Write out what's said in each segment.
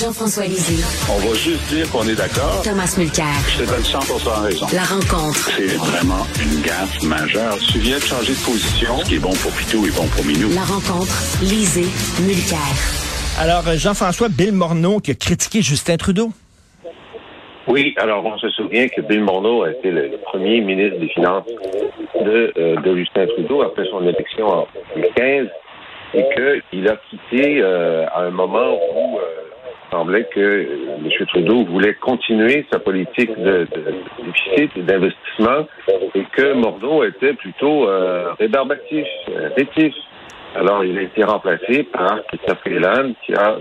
Jean-François Lisée. On va juste dire qu'on est d'accord. Thomas Mulcair. Je te donne 100 raison. La rencontre. C'est vraiment une gaffe majeure. Tu viens de changer de position. Ce qui est bon pour Pitou est bon pour Minou. La rencontre. Lisée. Mulcair. Alors, euh, Jean-François Bill Morneau qui a critiqué Justin Trudeau. Oui, alors on se souvient que Bill Morneau a été le, premier ministre des Finances de, euh, de Justin Trudeau après son élection en 2015 et qu'il a quitté euh, à un moment où euh, semblait que euh, M. Trudeau voulait continuer sa politique de, déficit et d'investissement et que Morneau était plutôt euh, rébarbatif, rétif. Alors, il a été remplacé par Christophe Freeland, qui a,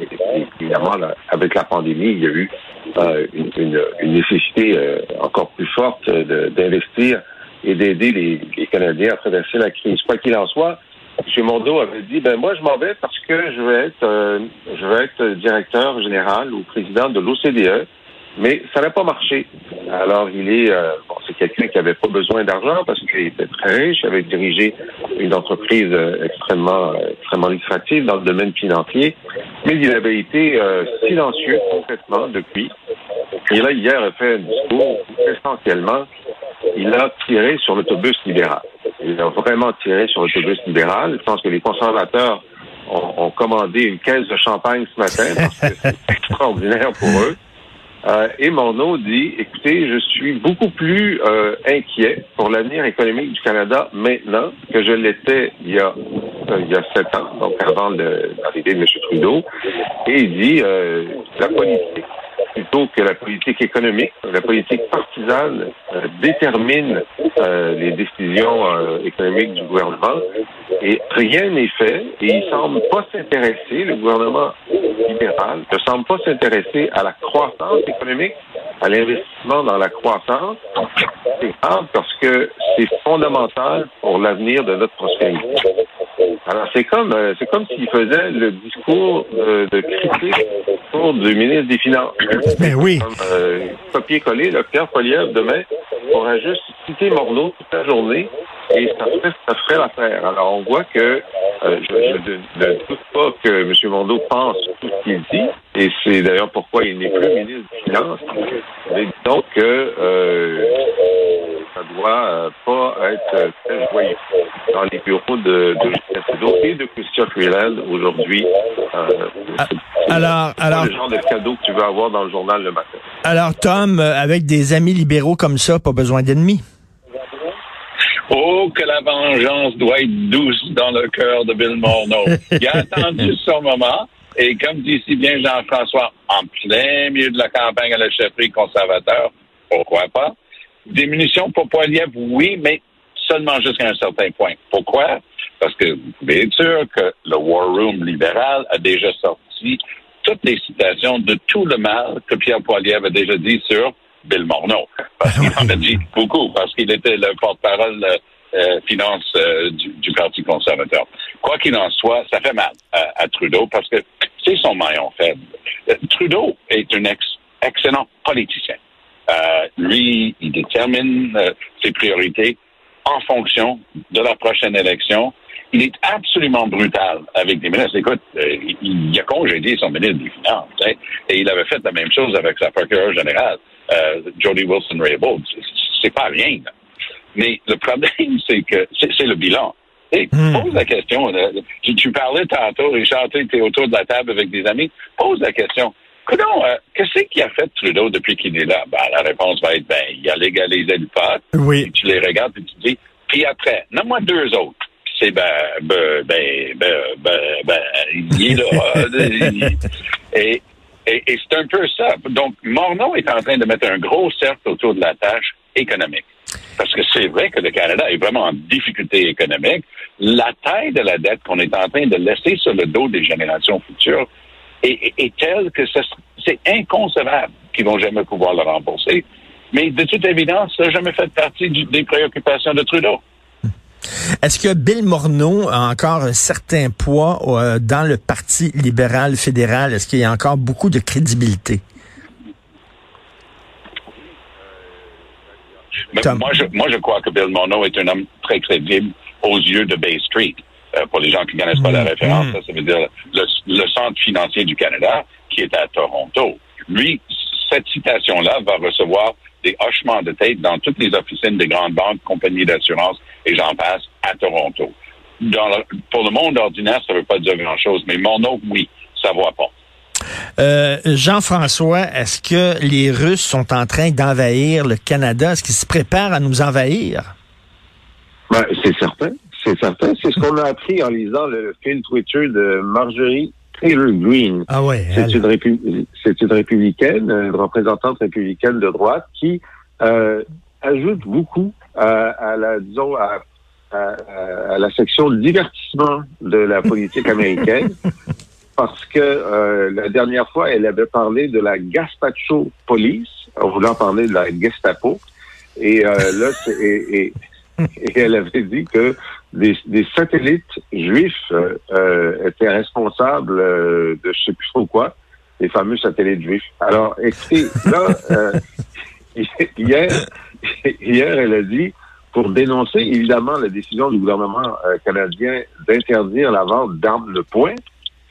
évidemment, avec la pandémie, il y a eu euh, une, nécessité euh, encore plus forte d'investir et d'aider les, Canadiens à traverser la crise. Quoi qu'il en soit, M. Morneau avait dit, ben moi, je m'en vais parce que je vais être, euh, je vais être directeur général ou président de l'OCDE. Mais ça n'a pas marché. Alors, il est, euh, bon, c'est quelqu'un qui avait pas besoin d'argent parce qu'il était très riche, avait dirigé une entreprise euh, extrêmement, euh, extrêmement lucrative dans le domaine financier, mais il avait été euh, silencieux complètement depuis. Et là, hier, il a fait un discours où, essentiellement, il a tiré sur l'autobus libéral. Il a vraiment tiré sur l'autobus libéral. Je pense que les conservateurs ont, ont commandé une caisse de champagne ce matin parce que c'est extraordinaire pour eux. Euh, et Morneau dit, écoutez, je suis beaucoup plus euh, inquiet pour l'avenir économique du Canada maintenant que je l'étais il y a euh, il y a sept ans, donc avant l'arrivée de M. Trudeau. Et il dit, la politique, plutôt que la politique économique, la politique partisane euh, détermine les décisions économiques du gouvernement. Et rien n'est fait. Et il semble pas s'intéresser, le gouvernement libéral ne semble pas s'intéresser à la croissance économique, à l'investissement dans la croissance. C'est parce que c'est fondamental pour l'avenir de notre prospérité. Alors c'est comme c'est comme s'il faisait le discours de critique du ministre des Finances. Mais oui. Euh, copier-coller, le Pierre Poliev demain pourra juste citer Morneau toute la journée et ça ferait, ça ferait l'affaire. Alors on voit que euh, je, ne doute pas que M. Morneau pense tout ce qu'il dit, et c'est d'ailleurs pourquoi il n'est plus ministre des Finances. Mais que euh, ça doit euh, pas être très joyeux dans les bureaux de, de Justin Trudeau et de Christian Freeland aujourd'hui. Euh, alors, alors, le genre de cadeau que tu veux avoir dans le journal le matin. Alors, Tom, avec des amis libéraux comme ça, pas besoin d'ennemis. Oh, que la vengeance doit être douce dans le cœur de Bill Morneau. Il a attendu ce moment. Et comme dit si bien Jean-François, en plein milieu de la campagne à la chefferie conservateur, pourquoi pas? Des munitions pour Poiliev, oui, mais seulement jusqu'à un certain point. Pourquoi? Parce que vous pouvez être sûr que le War Room libéral a déjà sorti toutes les citations de tout le mal que Pierre Poiliev a déjà dit sur Bill Morneau. Parce qu'il en a dit beaucoup, parce qu'il était le porte-parole euh, finance euh, du, du, Parti conservateur. Quoi qu'il en soit, ça fait mal à, à Trudeau parce que c'est son maillon faible. Euh, Trudeau est un ex excellent politicien. Lui, il détermine ses priorités en fonction de la prochaine élection. Il est absolument brutal avec des ministres. Écoute, il, il a congédié son ministre des Finances hein, et il avait fait la même chose avec sa procureure générale. Euh, Jody Wilson-Raybould. C'est pas rien. Là. Mais le problème, c'est que c'est le bilan. Hey, hmm. Pose la question. Tu, tu, parlais tantôt, Richard, tu es autour de la table avec des amis. Pose la question. Euh, qu'est-ce qu'il a fait Trudeau depuis qu'il est là? Ben, la réponse va être, ben, il a légalisé le pot. Oui. tu les regardes et tu te dis, puis après, nomme-moi deux autres. C'est ben, ben, ben, ben, ben, ben, il est là. et, et, et c'est un peu ça. Donc, Morneau est en train de mettre un gros cercle autour de la tâche économique. Parce que c'est vrai que le Canada est vraiment en difficulté économique. La taille de la dette qu'on est en train de laisser sur le dos des générations futures est, est telle que c'est inconcevable qu'ils vont jamais pouvoir le rembourser. Mais de toute évidence, ça n'a jamais fait partie du, des préoccupations de Trudeau. Est-ce que Bill Morneau a encore un certain poids euh, dans le Parti libéral fédéral? Est-ce qu'il y a encore beaucoup de crédibilité? Mais moi, je, moi, je crois que Bill Morneau est un homme très crédible aux yeux de Bay Street. Euh, pour les gens qui ne connaissent pas la Mm. référence, ça, ça veut dire le, le Centre financier du Canada, qui est à Toronto. Lui, cette citation-là va recevoir des hochements de tête dans toutes les officines des grandes banques, compagnies d'assurance et j'en passe à Toronto. Dans le- pour le monde ordinaire, ça ne veut pas dire grand-chose, mais mon autre, oui, ça voit pas. Euh, Jean-François, est-ce que les Russes sont en train d'envahir le Canada? Est-ce qu'ils se préparent à nous envahir? Ben, c'est certain. C'est certain. C'est ce qu'on a appris en lisant le fil Twitter de Marjorie Taylor Greene. Ah ouais. C'est une, répu- une républicaine, une représentante républicaine de droite qui euh, ajoute beaucoup à, à la, disons, à, à- à la section divertissement de la politique américaine. Parce que euh, la dernière fois, elle avait parlé de la Gaspacho Police, en voulant parler de la Gestapo. Et euh, là, et- et elle avait dit que des, des satellites juifs euh, étaient responsables euh, de je sais plus trop quoi, les fameux satellites juifs. Alors, écoutez, là, euh, hier, hier, elle a dit, pour dénoncer évidemment la décision du gouvernement canadien d'interdire la vente d'armes de poing,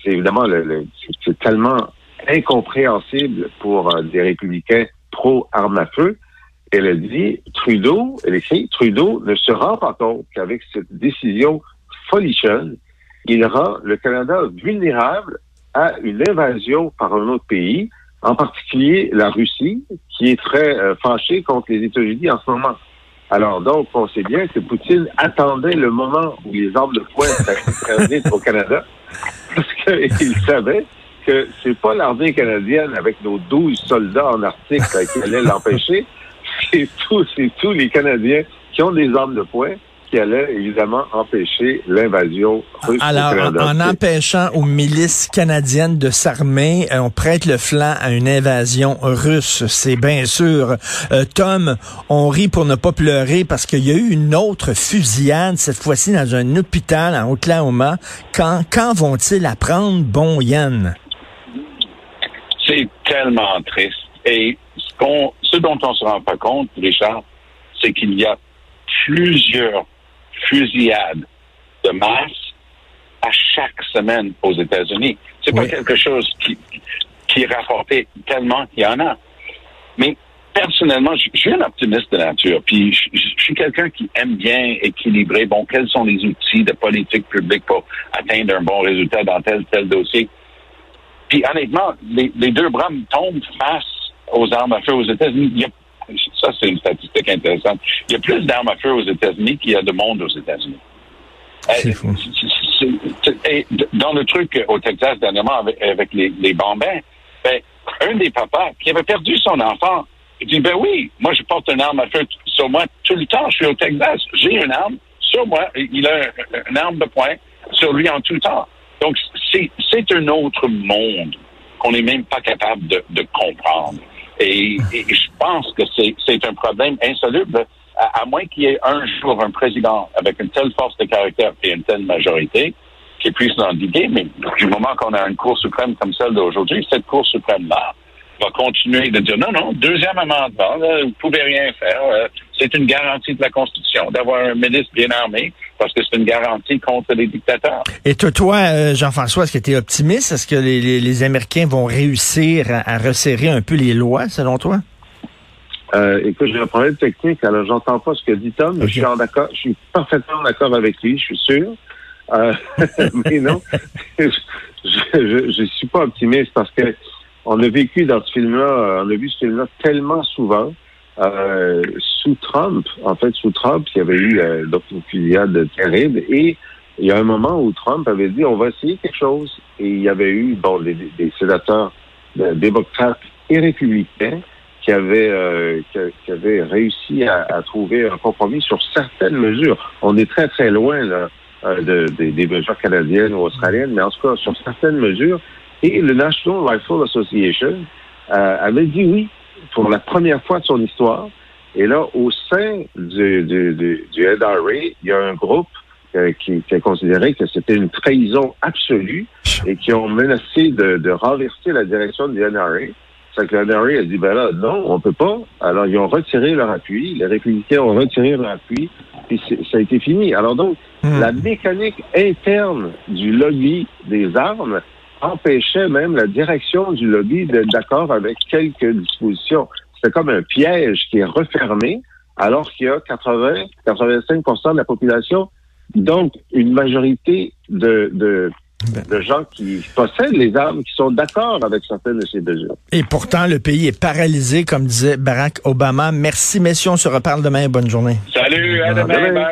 c'est évidemment le, le- c'est- tellement incompréhensible pour des républicains pro-armes à feu. Elle a dit, Trudeau, elle écrit, Trudeau ne se rend pas compte qu'avec cette décision folichonne, il rend le Canada vulnérable à une invasion par un autre pays, en particulier la Russie, qui est très euh, fâchée contre les États-Unis en ce moment. Alors donc, on sait bien que Poutine attendait le moment où les armes de poing interdites au Canada, parce qu'il savait que c'est pas l'armée canadienne avec nos 12 soldats en Arctique qui allait l'empêcher, c'est tous, c'est tous les Canadiens qui ont des armes de poing qui allaient évidemment empêcher l'invasion russe Alors, en, empêchant aux milices canadiennes de s'armer, euh, on prête le flanc à une invasion russe, c'est bien sûr. Euh, Tom, on rit pour ne pas pleurer parce qu'il y a eu une autre fusillade, cette fois-ci dans un hôpital en Oklahoma. Quand, quand vont-ils apprendre, bon Yann? C'est tellement triste. Et ce, qu'on, ce dont on se rend pas compte, Richard, c'est qu'il y a plusieurs fusillades de masse à chaque semaine aux États-Unis. C'est Oui. pas quelque chose qui, qui est rapporté tellement qu'il y en a. Mais personnellement, je, je suis un optimiste de nature, puis je, je- je suis quelqu'un qui aime bien équilibrer, bon, quels sont les outils de politique publique pour atteindre un bon résultat dans tel tel dossier? Puis honnêtement, les, les deux bras me tombent face aux armes à feu aux États-Unis. Il y a- ça, c'est une statistique intéressante. Il y a plus d'armes à feu aux États-Unis qu'il y a de monde aux États-Unis. C'est fou. c'est- c'est- et d- dans le truc au Texas dernièrement avec, avec les, les bambins, ben, un des papas qui avait perdu son enfant, il dit, ben oui, moi je porte une arme à feu sur moi tout le temps, je suis au Texas, j'ai une arme sur moi, il a un- une arme de poing sur lui en tout le temps. Donc c'est c'est un autre monde qu'on n'est même pas capable de, de comprendre. Et, et je pense que c'est un problème insoluble, à, à moins qu'il y ait un jour un président avec une telle force de caractère et une telle majorité qui puisse l'endiguer, mais du moment qu'on a une Cour suprême comme celle d'aujourd'hui, cette Cour suprême-là va continuer de dire non, non, deuxième amendement, là, vous pouvez rien faire. euh, c'est une garantie de la Constitution d'avoir un ministre bien armé parce que c'est une garantie contre les dictateurs. Et toi, toi euh, Jean-François, est-ce que tu es optimiste? Est-ce que les, les- les Américains vont réussir à, à resserrer un peu les lois, selon toi? Euh, écoute, j'ai un problème technique, alors j'entends pas ce que dit Tom, mais je suis en d'accord, je suis parfaitement d'accord avec lui, je suis sûr. Euh, mais non, je, je suis pas optimiste parce que on a vécu dans ce film-là, on a vu ce film-là tellement souvent. Euh, sous Trump, en fait, sous Trump, il y avait eu euh, donc une fusillade terrible et il y a un moment où Trump avait dit on va essayer quelque chose et il y avait eu bon des, des sénateurs euh, démocrates et républicains qui avaient euh, qui, qui avaient réussi à, à trouver un compromis sur certaines mesures. On est très très loin là, de, des- des mesures canadiennes ou australiennes, mais en tout cas sur certaines mesures. Et le National Rifle Association avait dit oui pour la première fois de son histoire. Et là, au sein du, du, du, du NRA, il y a un groupe euh, qui, qui a considéré que c'était une trahison absolue et qui ont menacé de, de renverser la direction du NRA. C'est que la NRA a dit, ben là, non, on peut pas. Alors, ils ont retiré leur appui. Les républicains ont retiré leur appui. Puis ça a été fini. Alors donc, Hmm. la mécanique interne du lobby des armes empêchait même la direction du lobby d'être d'accord avec quelques dispositions. C'est comme un piège qui est refermé alors qu'il y a 80, 85 de la population, donc une majorité de, de, de gens qui possèdent les armes, qui sont d'accord avec certaines de ces mesures. Et pourtant, le pays est paralysé, comme disait Barack Obama. Merci, messieurs. On se reparle demain. Bonne journée. Salut, à À demain.